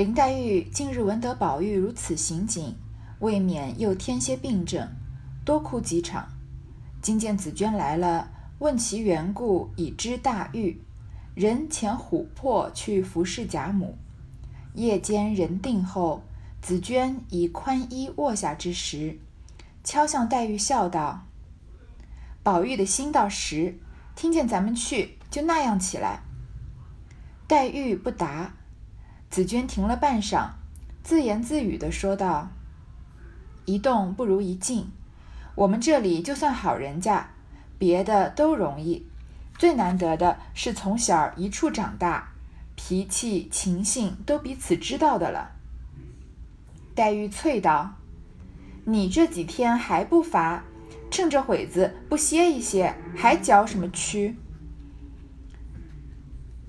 林黛玉近日闻得宝玉如此行景，未免又添些病症，多哭几场。今见紫娟来了，问其缘故，已知大愈。人遣琥珀去服侍贾母。夜间人定后，紫娟以宽衣卧下之时，敲向黛玉笑道：“宝玉的心到时，听见咱们去，就那样起来。”黛玉不答。紫娟停了半晌，自言自语地说道：“一动不如一静。我们这里就算好人家，别的都容易，最难得的是从小一处长大，脾气情性都彼此知道的了。”黛玉啐道：“你这几天还不乏，趁着会子不歇一歇，还搅什么屈？”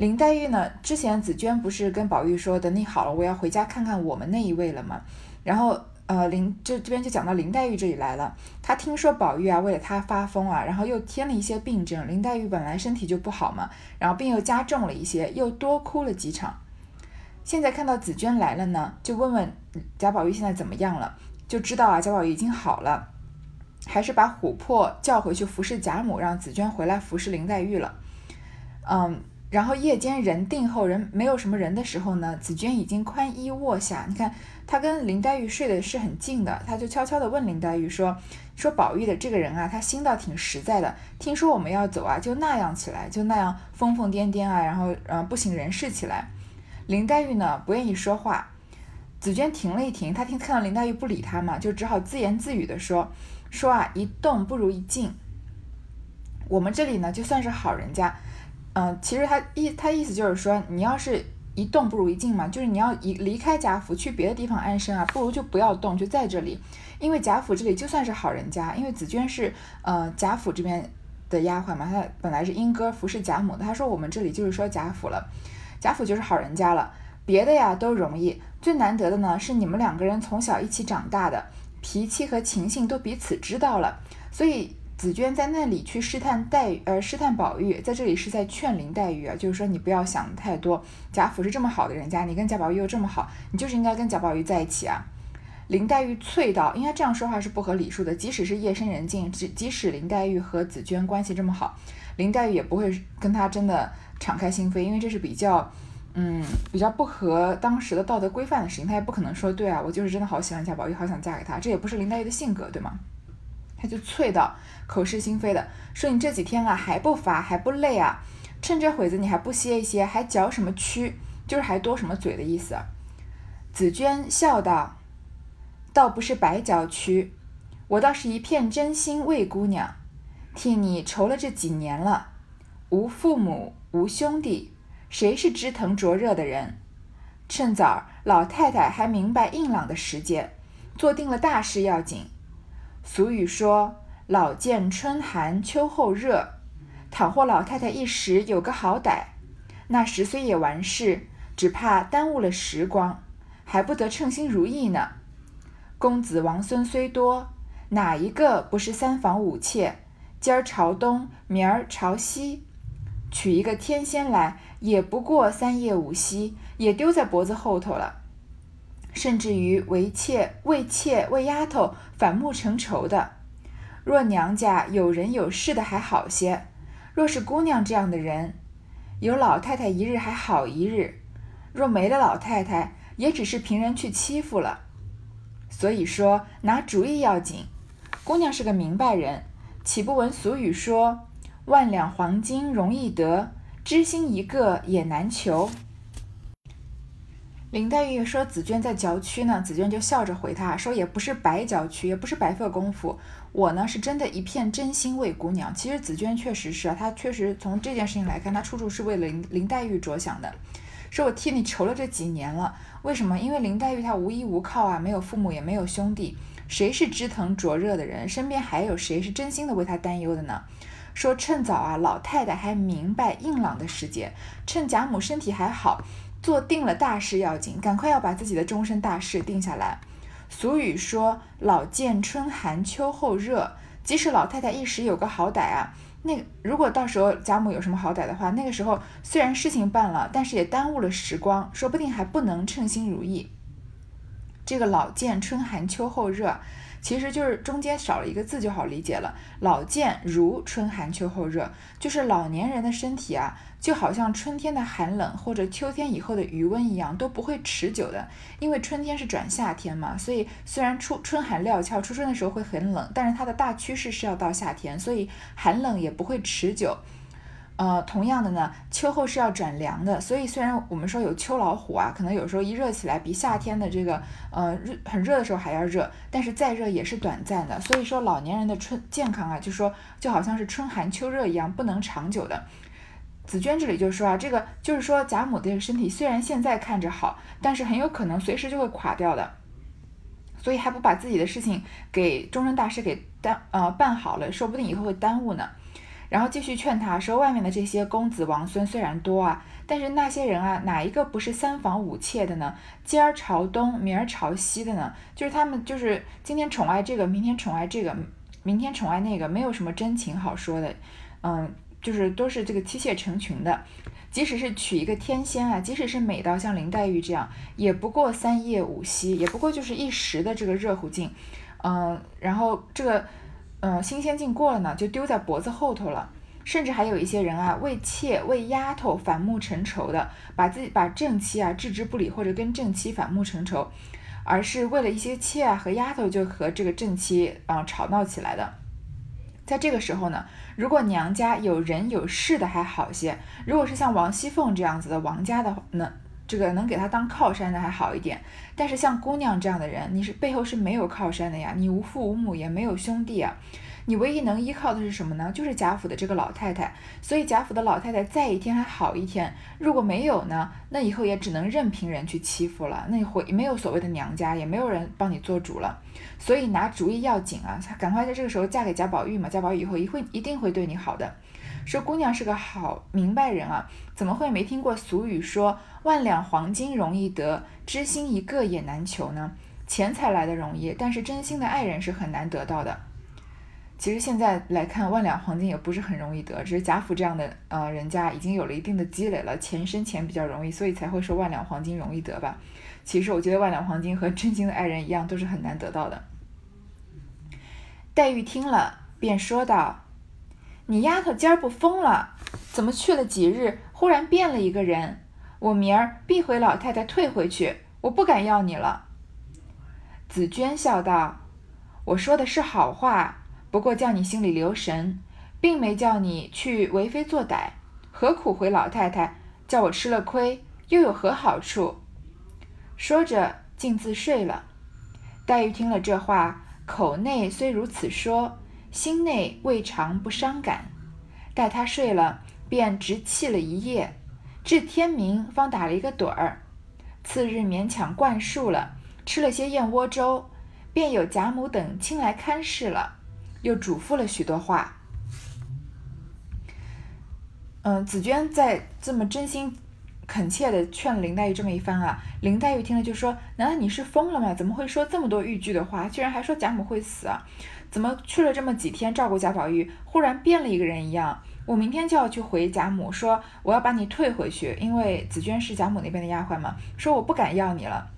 林黛玉呢？之前紫娟不是跟宝玉说，等你好了，我要回家看看我们那一位了吗？然后，呃，林就这边就讲到林黛玉这里来了。她听说宝玉啊为了她发疯啊，然后又添了一些病症。林黛玉本来身体就不好嘛，然后病又加重了一些，又多哭了几场。现在看到紫娟来了呢，就问问贾宝玉现在怎么样了，就知道啊贾宝玉已经好了，还是把琥珀叫回去服侍贾母，让紫娟回来服侍林黛玉了。嗯。然后夜间人定后，人没有什么人的时候呢，紫娟已经宽衣卧下。你看，她跟林黛玉睡的是很近的，她就悄悄地问林黛玉说：“说宝玉的这个人啊，他心倒挺实在的。听说我们要走啊，就那样起来，就那样疯疯癫癫啊，然后呃不省人事起来。”林黛玉呢不愿意说话，紫娟停了一停，她听看到林黛玉不理她嘛，就只好自言自语的说：“说啊，一动不如一静。我们这里呢，就算是好人家。”嗯，其实他意他意思就是说，你要是一动不如一静嘛，就是你要一离开贾府去别的地方安身啊，不如就不要动，就在这里。因为贾府这里就算是好人家，因为紫娟是呃贾府这边的丫鬟嘛，她本来是莺歌服侍贾母的。她说我们这里就是说贾府了，贾府就是好人家了，别的呀都容易，最难得的呢是你们两个人从小一起长大的，脾气和情性都彼此知道了，所以。紫娟在那里去试探黛，呃，试探宝玉，在这里是在劝林黛玉啊，就是说你不要想太多。贾府是这么好的人家，你跟贾宝玉又这么好，你就是应该跟贾宝玉在一起啊。林黛玉啐道：“应该这样说话是不合礼数的。即使是 夜深人静，即即使林黛玉和紫娟关系这么好，林黛玉也不会跟她真的敞开心扉，因为这是比较，嗯，比较不合当时的道德规范的事情。她也不可能说，对啊，我就是真的好喜欢贾宝玉，好想嫁给他，这也不是林黛玉的性格，对吗？”他就啐道，口是心非的说：“你这几天啊还不乏还不累啊？趁这会子你还不歇一歇，还嚼什么蛆？就是还多什么嘴的意思。”紫娟笑道：“倒不是白嚼蛆，我倒是一片真心为姑娘，替你愁了这几年了。无父母无兄弟，谁是知疼灼热的人？趁早老太太还明白硬朗的时节，做定了大事要紧。”俗语说：“老见春寒秋后热。”倘或老太太一时有个好歹，那时虽也完事，只怕耽误了时光，还不得称心如意呢。公子王孙虽多，哪一个不是三房五妾？今儿朝东，明儿朝西，娶一个天仙来，也不过三夜五夕，也丢在脖子后头了。甚至于为妾、为妾、为丫头反目成仇的，若娘家有人有势的还好些；若是姑娘这样的人，有老太太一日还好一日；若没了老太太，也只是凭人去欺负了。所以说，拿主意要紧。姑娘是个明白人，岂不闻俗语说：“万两黄金容易得，知心一个也难求。”林黛玉说：“紫娟在嚼蛆呢。”紫娟就笑着回她说：“也不是白嚼蛆，也不是白费功夫。我呢，是真的一片真心为姑娘。其实紫娟确实是啊，她确实从这件事情来看，她处处是为林林黛玉着想的。说我替你愁了这几年了，为什么？因为林黛玉她无依无靠啊，没有父母，也没有兄弟，谁是知疼灼热的人？身边还有谁是真心的为她担忧的呢？说趁早啊，老太太还明白硬朗的时节，趁贾母身体还好。”做定了大事要紧，赶快要把自己的终身大事定下来。俗语说：“老见春寒秋后热。”即使老太太一时有个好歹啊，那如果到时候贾母有什么好歹的话，那个时候虽然事情办了，但是也耽误了时光，说不定还不能称心如意。这个老见春寒秋后热，其实就是中间少了一个字就好理解了。老见如春寒秋后热，就是老年人的身体啊，就好像春天的寒冷或者秋天以后的余温一样，都不会持久的。因为春天是转夏天嘛，所以虽然初春寒料峭，初春的时候会很冷，但是它的大趋势是要到夏天，所以寒冷也不会持久。呃，同样的呢，秋后是要转凉的，所以虽然我们说有秋老虎啊，可能有时候一热起来比夏天的这个呃很热的时候还要热，但是再热也是短暂的。所以说老年人的春健康啊，就说就好像是春寒秋热一样，不能长久的。紫娟这里就说啊，这个就是说贾母的这个身体虽然现在看着好，但是很有可能随时就会垮掉的，所以还不把自己的事情给终身大事给耽呃办好了，说不定以后会耽误呢。然后继续劝他说：“外面的这些公子王孙虽然多啊，但是那些人啊，哪一个不是三房五妾的呢？今儿朝东，明儿朝西的呢？就是他们，就是今天宠爱这个，明天宠爱这个，明天宠爱那个，没有什么真情好说的。嗯，就是都是这个妻妾成群的。即使是娶一个天仙啊，即使是美到像林黛玉这样，也不过三夜五夕，也不过就是一时的这个热乎劲。嗯，然后这个。”嗯，新鲜劲过了呢，就丢在脖子后头了。甚至还有一些人啊，为妾为丫头反目成仇的，把自己把正妻啊置之不理，或者跟正妻反目成仇，而是为了一些妾啊和丫头就和这个正妻啊吵闹起来的。在这个时候呢，如果娘家有人有势的还好些，如果是像王熙凤这样子的王家的呢。这个能给他当靠山的还好一点，但是像姑娘这样的人，你是背后是没有靠山的呀，你无父无母也没有兄弟啊，你唯一能依靠的是什么呢？就是贾府的这个老太太。所以贾府的老太太在一天还好一天，如果没有呢，那以后也只能任凭人去欺负了，那会没有所谓的娘家，也没有人帮你做主了。所以拿主意要紧啊，赶快在这个时候嫁给贾宝玉嘛，贾宝玉以后一会一定会对你好的。说姑娘是个好明白人啊，怎么会没听过俗语说万两黄金容易得，知心一个也难求呢？钱财来的容易，但是真心的爱人是很难得到的。其实现在来看，万两黄金也不是很容易得，只是贾府这样的呃人家已经有了一定的积累了，钱生钱比较容易，所以才会说万两黄金容易得吧。其实我觉得万两黄金和真心的爱人一样，都是很难得到的。黛玉听了，便说道。你丫头今儿不疯了？怎么去了几日，忽然变了一个人？我明儿必回老太太退回去，我不敢要你了。紫娟笑道：“我说的是好话，不过叫你心里留神，并没叫你去为非作歹。何苦回老太太，叫我吃了亏，又有何好处？”说着，径自睡了。黛玉听了这话，口内虽如此说。心内未尝不伤感，待他睡了，便直气了一夜，至天明方打了一个盹儿。次日勉强灌漱了，吃了些燕窝粥，便有贾母等亲来看事了，又嘱咐了许多话。嗯，紫娟在这么真心恳切的劝林黛玉这么一番啊，林黛玉听了就说：“难道你是疯了吗？怎么会说这么多豫剧的话？居然还说贾母会死啊？”怎么去了这么几天照顾贾宝玉，忽然变了一个人一样？我明天就要去回贾母说，我要把你退回去，因为紫娟是贾母那边的丫鬟嘛。说我不敢要你了。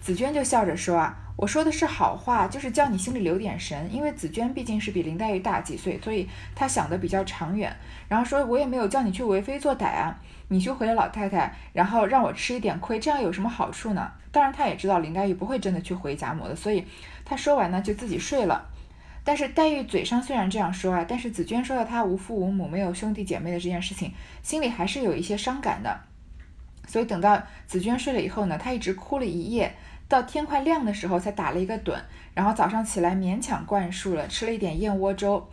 紫娟就笑着说啊，我说的是好话，就是叫你心里留点神，因为紫娟毕竟是比林黛玉大几岁，所以她想的比较长远。然后说，我也没有叫你去为非作歹啊，你去回了老太太，然后让我吃一点亏，这样有什么好处呢？当然，她也知道林黛玉不会真的去回贾母的，所以她说完呢，就自己睡了。但是黛玉嘴上虽然这样说啊，但是紫娟说到她无父无母、没有兄弟姐妹的这件事情，心里还是有一些伤感的。所以等到紫娟睡了以后呢，她一直哭了一夜，到天快亮的时候才打了一个盹，然后早上起来勉强灌漱了，吃了一点燕窝粥。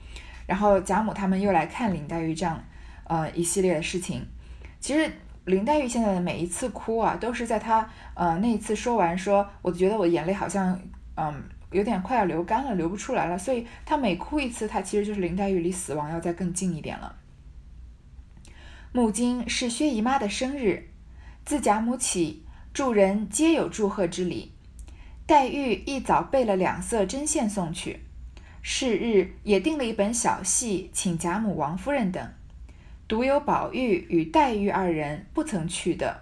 然后贾母他们又来看林黛玉这样，呃一系列的事情。其实林黛玉现在的每一次哭啊，都是在她呃那一次说完说，我觉得我眼泪好像嗯。有点快要流干了，流不出来了，所以他每哭一次，他其实就是林黛玉离死亡要再更近一点了。母亲是薛姨妈的生日，自贾母起，诸人皆有祝贺之礼。黛玉一早备了两色针线送去，是日也定了一本小戏，请贾母、王夫人等，独有宝玉与黛玉二人不曾去的。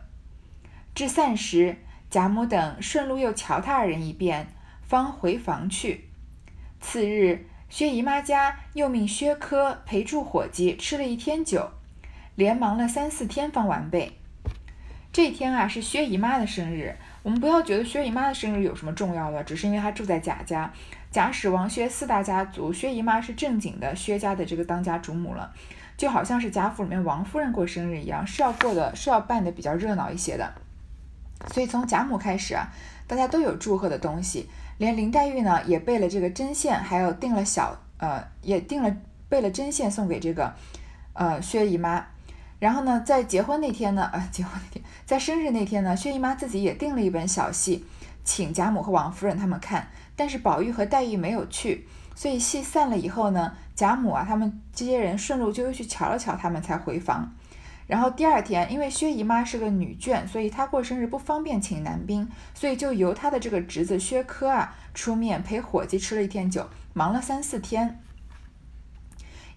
至散时，贾母等顺路又瞧他二人一遍，方回房去。次日，薛姨妈家又命薛科陪住伙计吃了一天酒，连忙了三四天方完备。这天啊，是薛姨妈的生日。我们不要觉得薛姨妈的生日有什么重要的，只是因为她住在贾家。贾史王薛四大家族，薛姨妈是正经的薛家的这个当家主母了，就好像是贾府里面王夫人过生日一样，是要过的，是要办的比较热闹一些的。所以从贾母开始啊，大家都有祝贺的东西，连林黛玉呢也备了这个针线，还有订了小呃，也订了备了针线送给这个呃薛姨妈。然后呢，在结婚那天呢，呃，结婚那天，在生日那天呢，薛姨妈自己也订了一本小戏，请贾母和王夫人他们看。但是宝玉和黛玉没有去，所以戏散了以后呢，贾母啊他们这些人顺路就又去瞧了瞧他们，才回房。然后第二天，因为薛姨妈是个女眷，所以她过生日不方便请男宾，所以就由她的这个侄子薛科啊出面陪伙计吃了一天酒，忙了三四天。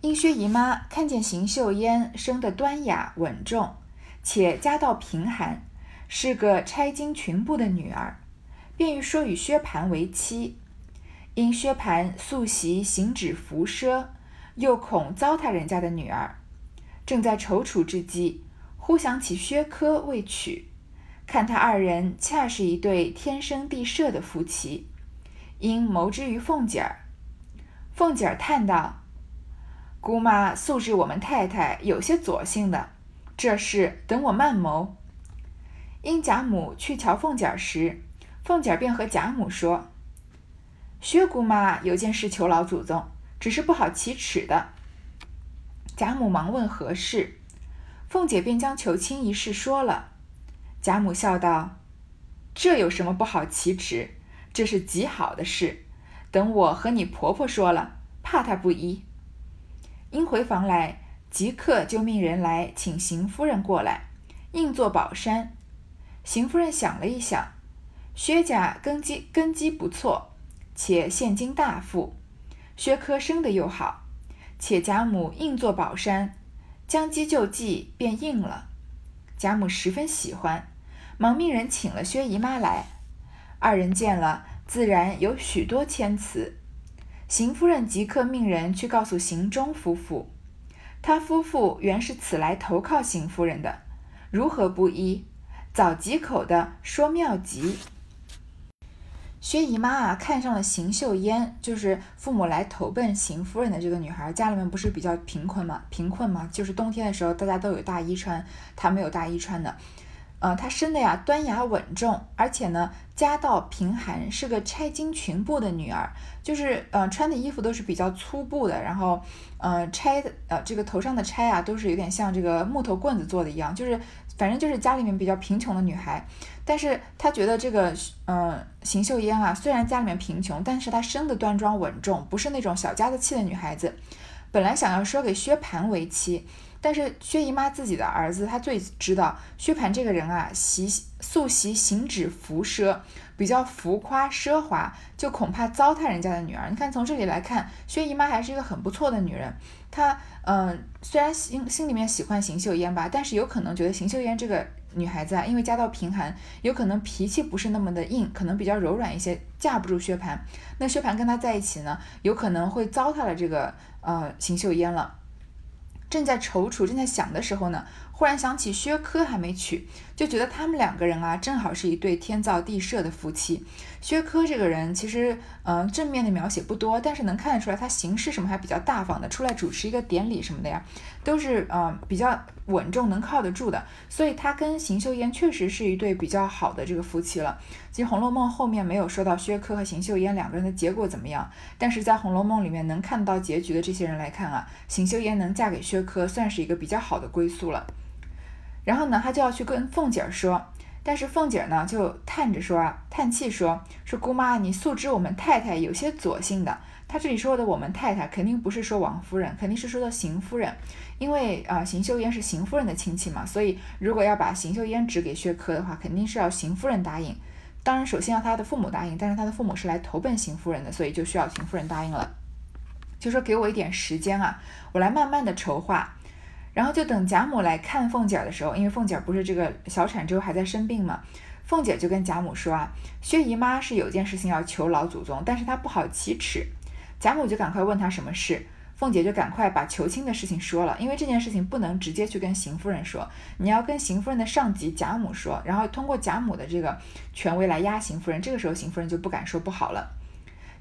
因薛姨妈看见邢岫烟生得端雅稳重，且家道贫寒，是个差经群部的女儿。便欲说与薛蟠为妻，因薛蟠素习行止浮奢，又恐糟蹋人家的女儿，正在踌躇之际，忽想起薛科未娶，看他二人恰是一对天生地设的夫妻，因谋之于凤姐儿。凤姐儿叹道：“姑妈素知我们太太有些左性的，这事等我慢谋。”因贾母去瞧凤姐儿时。凤姐儿便和贾母说：“薛姑妈有件事求老祖宗，只是不好启齿的。”贾母忙问何事，凤姐便将求亲一事说了。贾母笑道：“这有什么不好启齿？这是极好的事。等我和你婆婆说了，怕她不依。”因回房来，即刻就命人来请邢夫人过来，硬坐宝山。邢夫人想了一想。薛家根基根基不错，且现今大富，薛科生的又好，且贾母硬做宝山，将计就计便应了。贾母十分喜欢，忙命人请了薛姨妈来。二人见了，自然有许多谦辞。邢夫人即刻命人去告诉邢钟夫妇，他夫妇原是此来投靠邢夫人的，如何不依？早几口的说妙极。薛姨妈啊，看上了邢岫烟，就是父母来投奔邢夫人的这个女孩。家里面不是比较贫困嘛，贫困嘛，就是冬天的时候大家都有大衣穿，她没有大衣穿的。呃，她生的呀端雅稳重，而且呢家道贫寒，是个差经群部的女儿，就是呃穿的衣服都是比较粗布的，然后呃钗的呃这个头上的钗啊都是有点像这个木头棍子做的一样，就是反正就是家里面比较贫穷的女孩。但是她觉得这个，嗯，邢岫烟啊，虽然家里面贫穷，但是她生的端庄稳重，不是那种小家子气的女孩子。本来想要说给薛蟠为妻，但是薛姨妈自己的儿子，他最知道薛蟠这个人啊，习素习行止浮奢，比较浮夸奢华，就恐怕糟蹋人家的女儿。你看从这里来看，薛姨妈还是一个很不错的女人。她，嗯，虽然心心里面喜欢邢岫烟吧，但是有可能觉得邢岫烟这个。女孩子啊，因为家道贫寒，有可能脾气不是那么的硬，可能比较柔软一些，架不住薛蟠。那薛蟠跟她在一起呢，有可能会糟蹋了这个呃邢岫烟了。正在踌躇，正在想的时候呢。忽然想起薛科还没娶，就觉得他们两个人啊，正好是一对天造地设的夫妻。薛科这个人其实，嗯，正面的描写不多，但是能看得出来他行事什么还比较大方的，出来主持一个典礼什么的呀，都是嗯比较稳重，能靠得住的。所以他跟邢岫烟确实是一对比较好的这个夫妻了。其实《红楼梦》后面没有说到薛科和邢岫烟两个人的结果怎么样，但是在《红楼梦》里面能看到结局的这些人来看啊，邢岫烟能嫁给薛科，算是一个比较好的归宿了。然后呢，他就要去跟凤姐儿说，但是凤姐儿呢就叹着说啊，叹气说说姑妈，你素知我们太太有些左性的。她这里说的我们太太，肯定不是说王夫人，肯定是说的邢夫人，因为啊，邢岫烟是邢夫人的亲戚嘛，所以如果要把邢岫烟指给薛科的话，肯定是要邢夫人答应。当然，首先要他的父母答应，但是他的父母是来投奔邢夫人的，所以就需要邢夫人答应了。就说给我一点时间啊，我来慢慢的筹划。然后就等贾母来看凤姐的时候，因为凤姐不是这个小产之后还在生病嘛，凤姐就跟贾母说啊，薛姨妈是有件事情要求老祖宗，但是她不好启齿。贾母就赶快问她什么事，凤姐就赶快把求亲的事情说了，因为这件事情不能直接去跟邢夫人说，你要跟邢夫人的上级贾母说，然后通过贾母的这个权威来压邢夫人，这个时候邢夫人就不敢说不好了。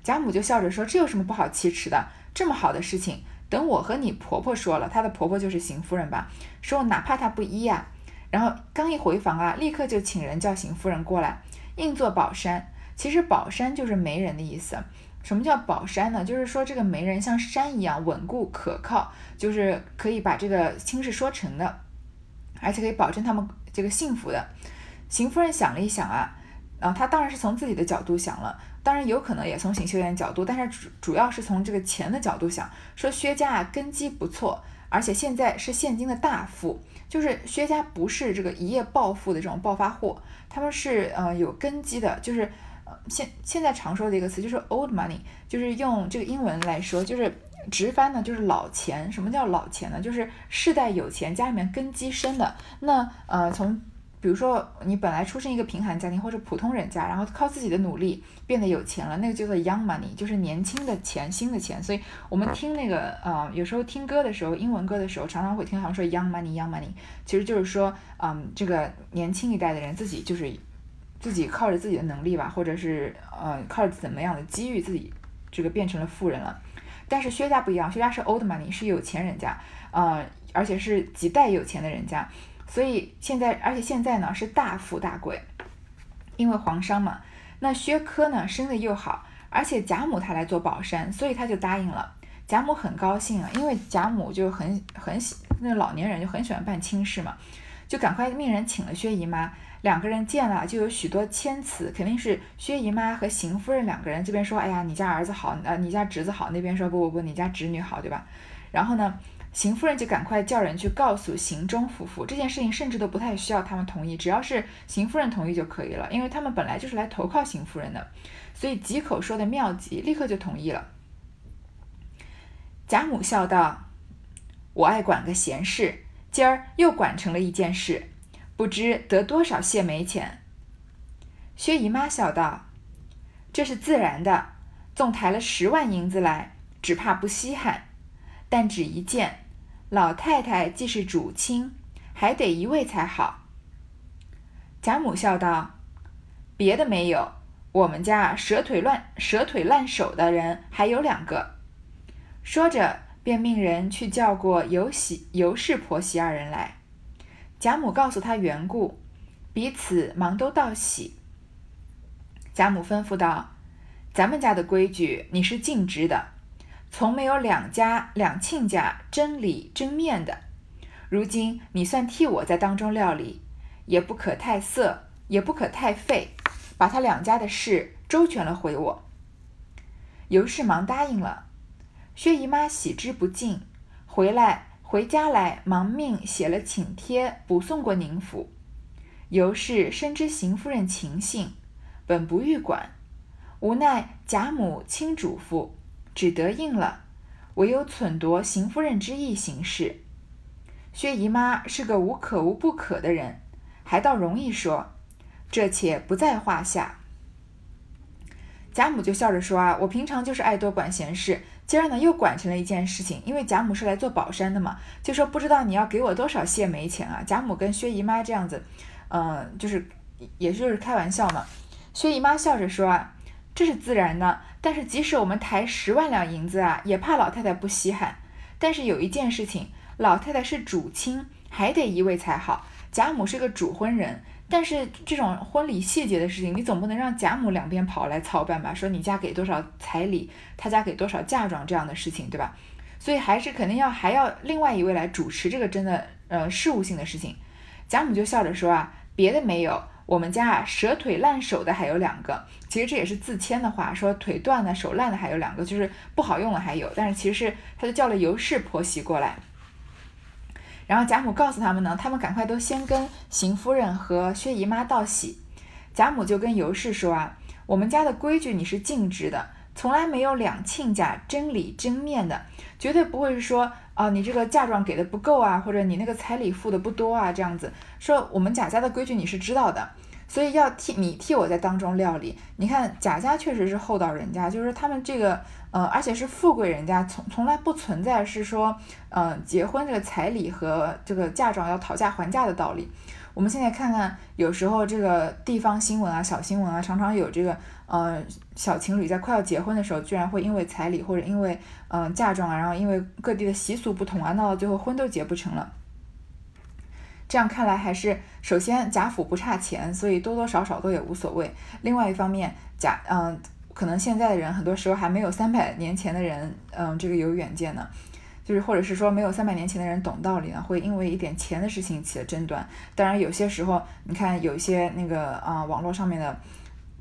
贾母就笑着说，这有什么不好启齿的？这么好的事情。等我和你婆婆说了，她的婆婆就是邢夫人吧，说哪怕她不依呀，然后刚一回房啊，立刻就请人叫邢夫人过来，硬做宝山。其实宝山就是媒人的意思。什么叫宝山呢？就是说这个媒人像山一样稳固可靠，就是可以把这个亲事说成的，而且可以保证他们这个幸福的。邢夫人想了一想啊，啊，她当然是从自己的角度想了。当然有可能也从邢岫烟角度，但是主主要是从这个钱的角度想，说薛家啊根基不错，而且现在是现今的大富，就是薛家不是这个一夜暴富的这种暴发户，他们是呃有根基的，就是呃现现在常说的一个词就是 old money，就是用这个英文来说，就是直翻呢就是老钱。什么叫老钱呢？就是世代有钱，家里面根基深的。那呃从比如说，你本来出生一个贫寒家庭或者普通人家，然后靠自己的努力变得有钱了，那个叫做 young money，就是年轻的钱、新的钱。所以我们听那个呃，有时候听歌的时候，英文歌的时候，常常会听他们说 young money，young money，其实就是说，嗯，这个年轻一代的人自己就是自己靠着自己的能力吧，或者是呃靠着怎么样的机遇，自己这个变成了富人了。但是薛家不一样，薛家是 old money，是有钱人家，呃，而且是几代有钱的人家。所以现在，而且现在呢是大富大贵，因为皇商嘛。那薛科呢生的又好，而且贾母她来做宝山，所以他就答应了。贾母很高兴啊，因为贾母就很很喜那老年人就很喜欢办亲事嘛，就赶快命人请了薛姨妈。两个人见了就有许多谦辞，肯定是薛姨妈和邢夫人两个人这边说，哎呀你家儿子好，呃你家侄子好，那边说不不不你家侄女好，对吧？然后呢？邢夫人就赶快叫人去告诉邢钟夫妇这件事情，甚至都不太需要他们同意，只要是邢夫人同意就可以了，因为他们本来就是来投靠邢夫人的，所以几口说的妙极，立刻就同意了。贾母笑道：“我爱管个闲事，今儿又管成了一件事，不知得多少谢媒钱。”薛姨妈笑道：“这是自然的，纵抬了十万银子来，只怕不稀罕，但只一件。”老太太既是主亲，还得一位才好。贾母笑道：“别的没有，我们家蛇腿乱、蛇腿烂手的人还有两个。”说着，便命人去叫过尤喜、尤氏婆媳二人来。贾母告诉他缘故，彼此忙都道喜。贾母吩咐道：“咱们家的规矩，你是尽知的。”从没有两家两亲家争理争面的，如今你算替我在当中料理，也不可太色，也不可太费，把他两家的事周全了回我。尤氏忙答应了。薛姨妈喜之不尽，回来回家来，忙命写了请帖，补送过宁府。尤氏深知邢夫人情性，本不欲管，无奈贾母亲嘱咐。只得应了，唯有忖夺邢夫人之意行事。薛姨妈是个无可无不可的人，还倒容易说，这且不在话下。贾母就笑着说：“啊，我平常就是爱多管闲事，今儿呢又管成了一件事情。因为贾母是来做宝山的嘛，就说不知道你要给我多少谢媒钱啊。”贾母跟薛姨妈这样子，嗯，就是也就是开玩笑嘛。薛姨妈笑着说：“啊，这是自然的。”但是即使我们抬十万两银子啊，也怕老太太不稀罕。但是有一件事情，老太太是主亲，还得一位才好。贾母是个主婚人，但是这种婚礼细节的事情，你总不能让贾母两边跑来操办吧？说你家给多少彩礼，他家给多少嫁妆这样的事情，对吧？所以还是肯定要还要另外一位来主持这个真的呃事务性的事情。贾母就笑着说啊，别的没有。我们家啊，蛇腿烂手的还有两个，其实这也是自谦的话，说腿断了、手烂的还有两个，就是不好用了还有。但是其实是他就叫了尤氏婆媳过来，然后贾母告诉他们呢，他们赶快都先跟邢夫人和薛姨妈道喜。贾母就跟尤氏说啊，我们家的规矩你是禁止的，从来没有两亲家真理真面的，绝对不会是说啊你这个嫁妆给的不够啊，或者你那个彩礼付的不多啊，这样子说我们贾家的规矩你是知道的。所以要替你替我在当中料理。你看贾家确实是厚道人家，就是他们这个，呃，而且是富贵人家，从从来不存在是说，嗯，结婚这个彩礼和这个嫁妆要讨价还价的道理。我们现在看看，有时候这个地方新闻啊、小新闻啊，常常有这个，呃，小情侣在快要结婚的时候，居然会因为彩礼或者因为，嗯，嫁妆啊，然后因为各地的习俗不同啊，闹到最后婚都结不成了。这样看来，还是首先贾府不差钱，所以多多少少都也无所谓。另外一方面，贾嗯，可能现在的人很多时候还没有三百年前的人嗯这个有远见呢，就是或者是说没有三百年前的人懂道理呢，会因为一点钱的事情起了争端。当然有些时候，你看有一些那个啊网络上面的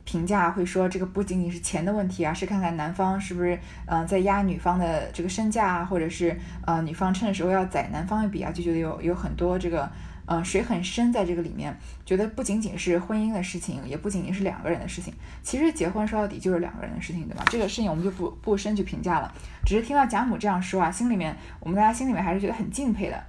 评价会说，这个不仅仅是钱的问题啊，是看看男方是不是嗯在压女方的这个身价啊，或者是呃女方趁的时候要宰男方一笔啊，就觉得有有很多这个。嗯，水很深，在这个里面，觉得不仅仅是婚姻的事情，也不仅仅是两个人的事情。其实结婚说到底就是两个人的事情，对吧？这个事情我们就不不深去评价了。只是听到贾母这样说啊，心里面我们大家心里面还是觉得很敬佩的。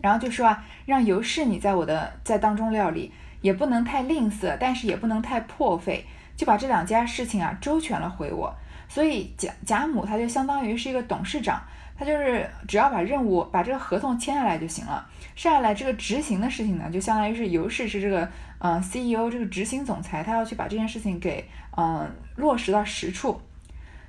然后就说啊，让尤氏你在我的在当中料理，也不能太吝啬，但是也不能太破费，就把这两家事情啊周全了回我。所以贾贾母她就相当于是一个董事长。他就是只要把任务把这个合同签下来就行了，剩下来这个执行的事情呢，就相当于是尤氏是这个嗯 CEO 这个执行总裁，他要去把这件事情给嗯落实到实处。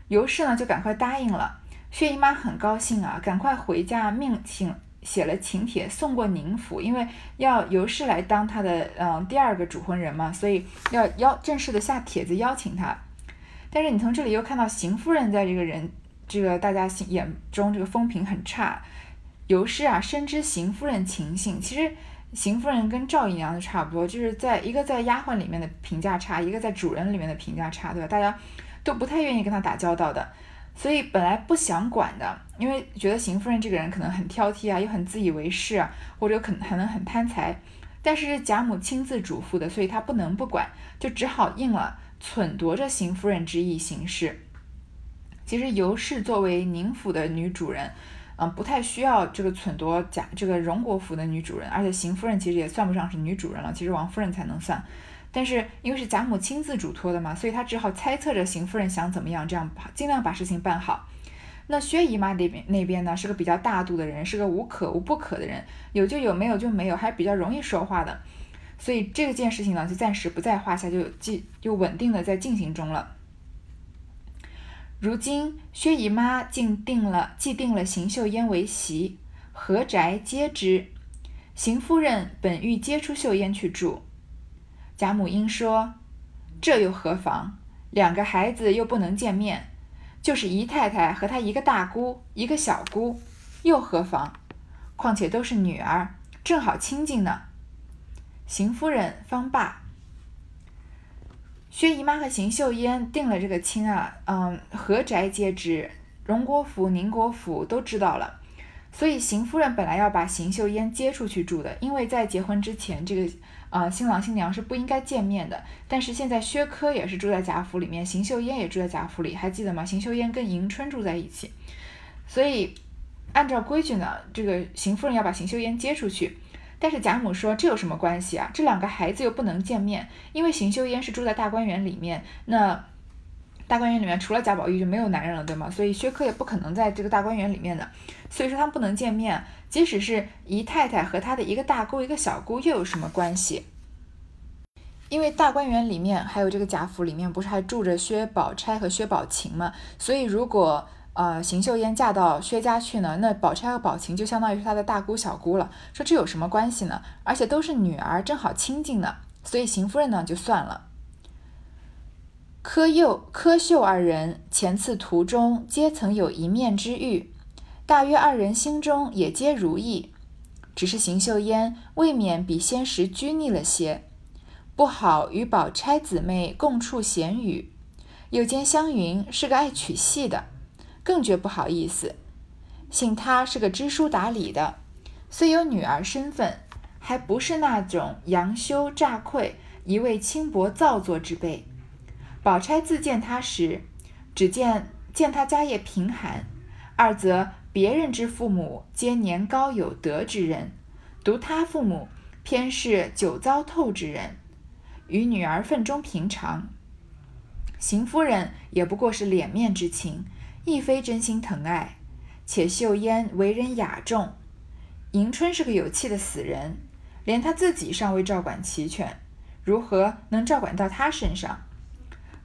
尤氏呢就赶快答应了，薛姨妈很高兴啊，赶快回家命请写了请帖送过宁府，因为要尤氏来当他的嗯第二个主婚人嘛，所以要邀正式的下帖子邀请他。但是你从这里又看到邢夫人在这个人。这个大家心眼中这个风评很差，尤氏啊深知邢夫人情性，其实邢夫人跟赵姨娘就差不多，就是在一个在丫鬟里面的评价差，一个在主人里面的评价差，对吧？大家都不太愿意跟她打交道的，所以本来不想管的，因为觉得邢夫人这个人可能很挑剔啊，又很自以为是啊，或者可能可能很贪财，但是贾母亲自嘱咐的，所以她不能不管，就只好应了，忖夺着邢夫人之意行事。其实尤氏作为宁府的女主人，嗯，不太需要这个忖夺贾这个荣国府的女主人，而且邢夫人其实也算不上是女主人了，其实王夫人才能算。但是因为是贾母亲自嘱托的嘛，所以她只好猜测着邢夫人想怎么样，这样尽量把事情办好。那薛姨妈那边那边呢，是个比较大度的人，是个无可无不可的人，有就有，没有就没有，还比较容易说话的，所以这件事情呢，就暂时不在话下，就继就稳定的在进行中了。如今薛姨妈竟定了，既定了邢岫烟为媳，何宅皆知。邢夫人本欲接出秀烟去住，贾母因说：“这又何妨？两个孩子又不能见面，就是姨太太和她一个大姑，一个小姑，又何妨？况且都是女儿，正好亲近呢。”邢夫人方罢。薛姨妈和邢岫烟定了这个亲啊，嗯，何宅皆知，荣国府、宁国府都知道了。所以邢夫人本来要把邢岫烟接出去住的，因为在结婚之前，这个啊新郎新娘是不应该见面的。但是现在薛科也是住在贾府里面，邢岫烟也住在贾府里，还记得吗？邢岫烟跟迎春住在一起，所以按照规矩呢，这个邢夫人要把邢岫烟接出去。但是贾母说：“这有什么关系啊？这两个孩子又不能见面，因为邢岫烟是住在大观园里面，那大观园里面除了贾宝玉就没有男人了，对吗？所以薛科也不可能在这个大观园里面的，所以说他们不能见面。即使是姨太太和她的一个大姑、一个小姑，又有什么关系？因为大观园里面还有这个贾府里面，不是还住着薛宝钗和薛宝琴吗？所以如果……呃，邢岫烟嫁到薛家去呢，那宝钗和宝琴就相当于是她的大姑小姑了。说这有什么关系呢？而且都是女儿，正好亲近呢。所以邢夫人呢就算了。柯佑、柯秀二人前次途中皆曾有一面之遇，大约二人心中也皆如意，只是邢岫烟未免比先时拘泥了些，不好与宝钗姊妹共处闲语，又见湘云是个爱娶戏的。更觉不好意思，幸他是个知书达理的，虽有女儿身份，还不是那种佯羞诈愧、一味轻薄造作之辈。宝钗自见他时，只见见他家业贫寒，二则别人之父母皆年高有德之人，独他父母偏是久遭透之人，与女儿份中平常。邢夫人也不过是脸面之情，亦非真心疼爱。且秀烟为人雅重，迎春是个有气的死人，连他自己尚未照管齐全，如何能照管到他身上？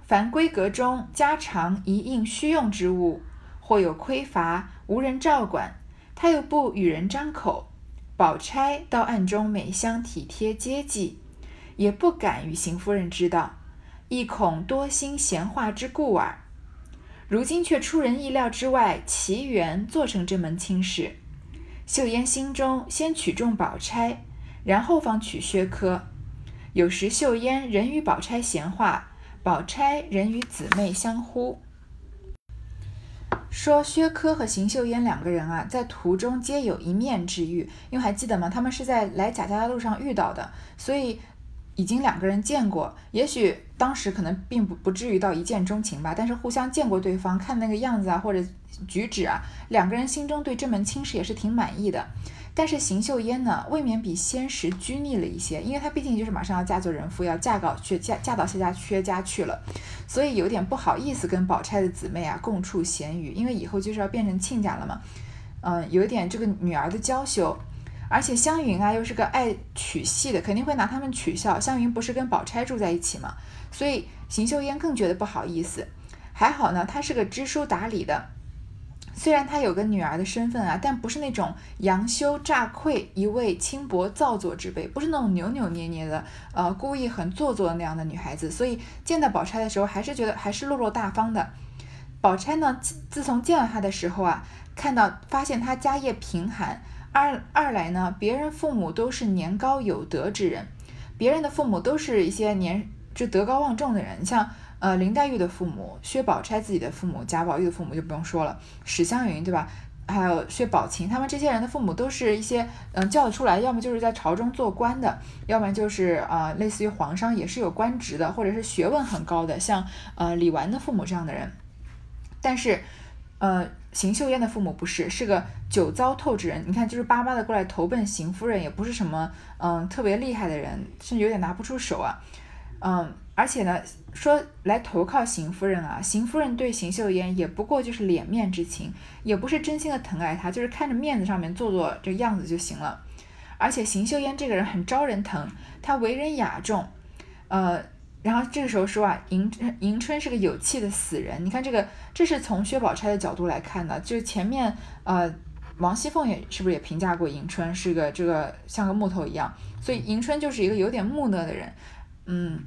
凡闺阁中家常一应需用之物，或有匮乏，无人照管，他又不与人张口。宝钗到暗中每相体贴接济，也不敢与邢夫人知道。亦恐多心闲话之故耳。如今却出人意料之外，奇缘做成这门亲事。秀烟心中先取中宝钗，然后方取薛科。有时秀烟仍与宝钗闲话，宝钗人与姊妹相呼。说薛科和邢岫烟两个人啊，在途中皆有一面之遇，因为还记得吗？他们是在来贾家的路上遇到的，所以。已经两个人见过，也许当时可能并不不至于到一见钟情吧，但是互相见过对方，看那个样子啊或者举止啊，两个人心中对这门亲事也是挺满意的。但是邢岫烟呢，未免比先时拘泥了一些，因为她毕竟就是马上要嫁做人妇，要嫁到薛嫁嫁到薛家薛家去了，所以有点不好意思跟宝钗的姊妹啊共处闲语，因为以后就是要变成亲家了嘛，嗯，有点这个女儿的娇羞。而且湘云啊，又是个爱取戏的，肯定会拿他们取笑。湘云不是跟宝钗住在一起吗？所以邢岫烟更觉得不好意思。还好呢，她是个知书达理的，虽然她有个女儿的身份啊，但不是那种杨修诈愧、一味轻薄造作之辈，不是那种扭扭捏捏的，呃，故意很做作的那样的女孩子。所以见到宝钗的时候，还是觉得还是落落大方的。宝钗呢，自从见到她的时候啊，看到发现她家业贫寒。二二来呢，别人父母都是年高有德之人，别人的父母都是一些年就德高望重的人，像呃林黛玉的父母、薛宝钗自己的父母、贾宝玉的父母就不用说了，史湘云对吧？还有薛宝琴，他们这些人的父母都是一些嗯叫得出来，要么就是在朝中做官的，要么就是啊类似于皇上也是有官职的，或者是学问很高的，像呃李纨的父母这样的人，但是呃。邢岫烟的父母不是，是个久遭透之人。你看，就是巴巴的过来投奔邢夫人，也不是什么嗯特别厉害的人，甚至有点拿不出手啊。嗯，而且呢，说来投靠邢夫人啊，邢夫人对邢岫烟也不过就是脸面之情，也不是真心的疼爱她，就是看着面子上面做做这个样子就行了。而且邢岫烟这个人很招人疼，她为人雅重，呃。然后这个时候说啊，迎迎春是个有气的死人。你看这个，这是从薛宝钗的角度来看的。就是前面呃，王熙凤也是不是也评价过迎春是个这个像个木头一样，所以迎春就是一个有点木讷的人，嗯。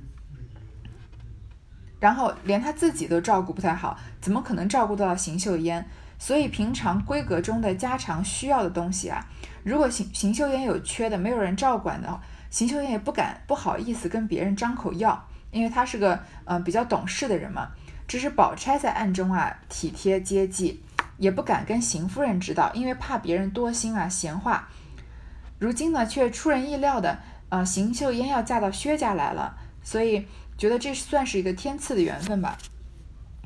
然后连他自己都照顾不太好，怎么可能照顾得到邢岫烟？所以平常闺阁中的家常需要的东西啊，如果邢邢岫烟有缺的，没有人照管的，邢岫烟也不敢不好意思跟别人张口要。因为他是个呃比较懂事的人嘛，只是宝钗在暗中啊体贴接济，也不敢跟邢夫人知道，因为怕别人多心啊闲话。如今呢，却出人意料的，呃，邢岫烟要嫁到薛家来了，所以觉得这算是一个天赐的缘分吧。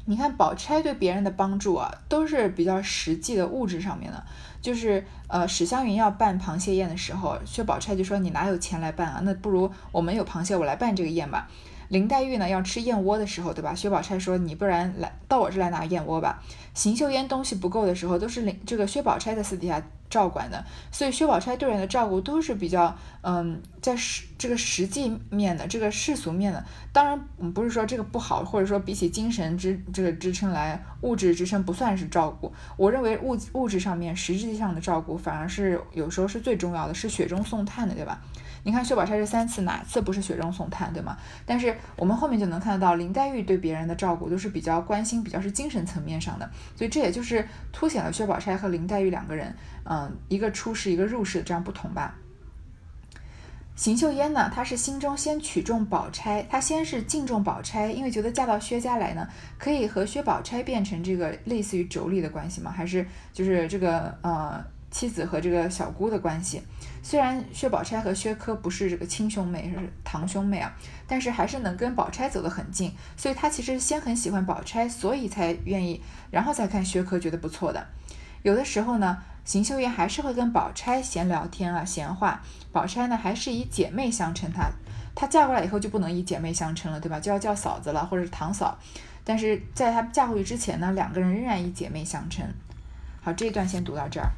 你看宝钗对别人的帮助啊，都是比较实际的物质上面的，就是呃史湘云要办螃蟹宴的时候，薛宝钗就说你哪有钱来办啊？那不如我们有螃蟹，我来办这个宴吧。林黛玉呢要吃燕窝的时候，对吧？薛宝钗说：“你不然来到我这来拿燕窝吧。”邢岫烟东西不够的时候，都是林这个薛宝钗在私底下照管的，所以薛宝钗对人的照顾都是比较嗯，在实这个实际面的，这个世俗面的。当然，不是说这个不好，或者说比起精神支这个支撑来，物质支撑不算是照顾。我认为物物质上面实质上的照顾，反而是有时候是最重要的，是雪中送炭的，对吧？你看薛宝钗这三次哪次不是雪中送炭，对吗？但是我们后面就能看得到林黛玉对别人的照顾都是比较关心，比较是精神层面上的，所以这也就是凸显了薛宝钗和林黛玉两个人，嗯，一个出世一个入世的这样不同吧。邢岫烟呢，她是心中先取中宝钗，她先是敬重宝钗，因为觉得嫁到薛家来呢，可以和薛宝钗变成这个类似于妯娌的关系嘛，还是就是这个呃。妻子和这个小姑的关系。虽然薛宝钗和薛科不是这个亲兄妹，是堂兄妹啊，但是还是能跟宝钗走得很近，所以他其实先很喜欢宝钗，所以才愿意，然后再看薛科觉得不错的。有的时候呢，邢岫烟还是会跟宝钗闲聊天啊，闲话。宝钗呢，还是以姐妹相称她。她嫁过来以后就不能以姐妹相称了，对吧？就要叫嫂子了，或者是堂嫂。但是在她嫁过去之前呢，两个人仍然以姐妹相称。好，这一段先读到这儿。